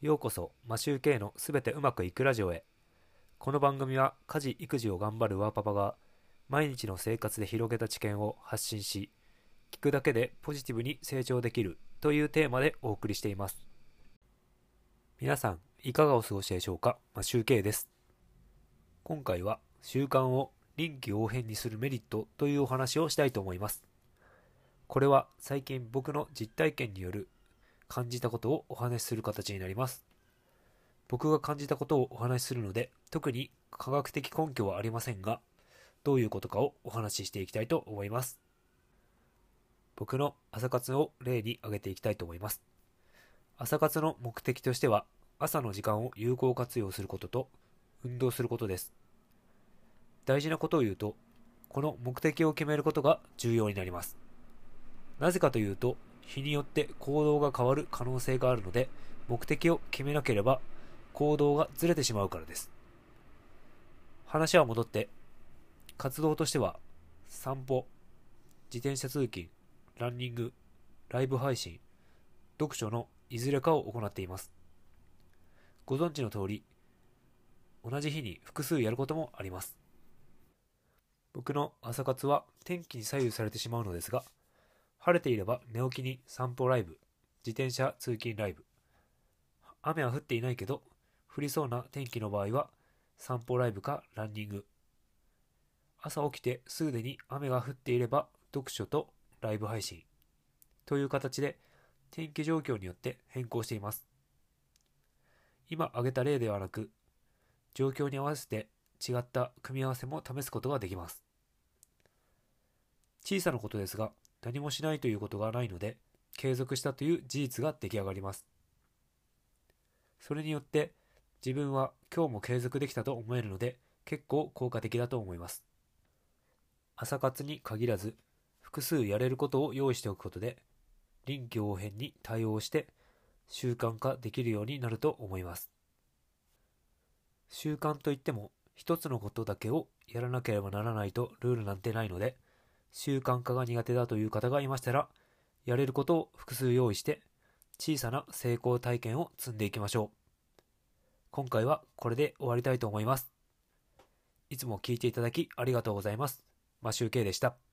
ようこそ、マシューケイのすべてうまくいくラジオへ。この番組は家事・育児を頑張るワーパパが毎日の生活で広げた知見を発信し、聞くだけでポジティブに成長できるというテーマでお送りしています。皆さん、いかがお過ごしでしょうか？マシューケイです。今回は習慣を臨機応変にするメリットというお話をしたいと思います。これは最近僕の実体験による感じたことをお話しする形になります。僕が感じたことをお話しするので、特に科学的根拠はありませんが、どういうことかをお話ししていきたいと思います。僕の朝活を例に挙げていきたいと思います。朝活の目的としては、朝の時間を有効活用することと、運動することです。大事なことを言うと、この目的を決めることが重要になります。なぜかというと、日によって行動が変わる可能性があるので、目的を決めなければ行動がずれてしまうからです。話は戻って、活動としては、散歩、自転車通勤、ランニング、ライブ配信、読書のいずれかを行っています。ご存知の通り、同じ日に複数やることもあります。僕の朝活は天気に左右されてしまうのですが、晴れていれば寝起きに散歩ライブ、自転車通勤ライブ。雨は降っていないけど、降りそうな天気の場合は散歩ライブかランニング。朝起きてすでに雨が降っていれば読書とライブ配信。という形で天気状況によって変更しています。今挙げた例ではなく、状況に合わせて違った組み合わせも試すことができます。小さなことですが、何もしないということがないので、継続したという事実が出来上がります。それによって、自分は今日も継続できたと思えるので、結構効果的だと思います。朝活に限らず、複数やれることを用意しておくことで、臨機応変に対応して習慣化できるようになると思います。習慣といっても、一つのことだけをやらなければならないとルールなんてないので、習慣化が苦手だという方がいましたら、やれることを複数用意して、小さな成功体験を積んでいきましょう。今回はこれで終わりたいと思います。いつも聞いていただきありがとうございます。マシュウケイでした。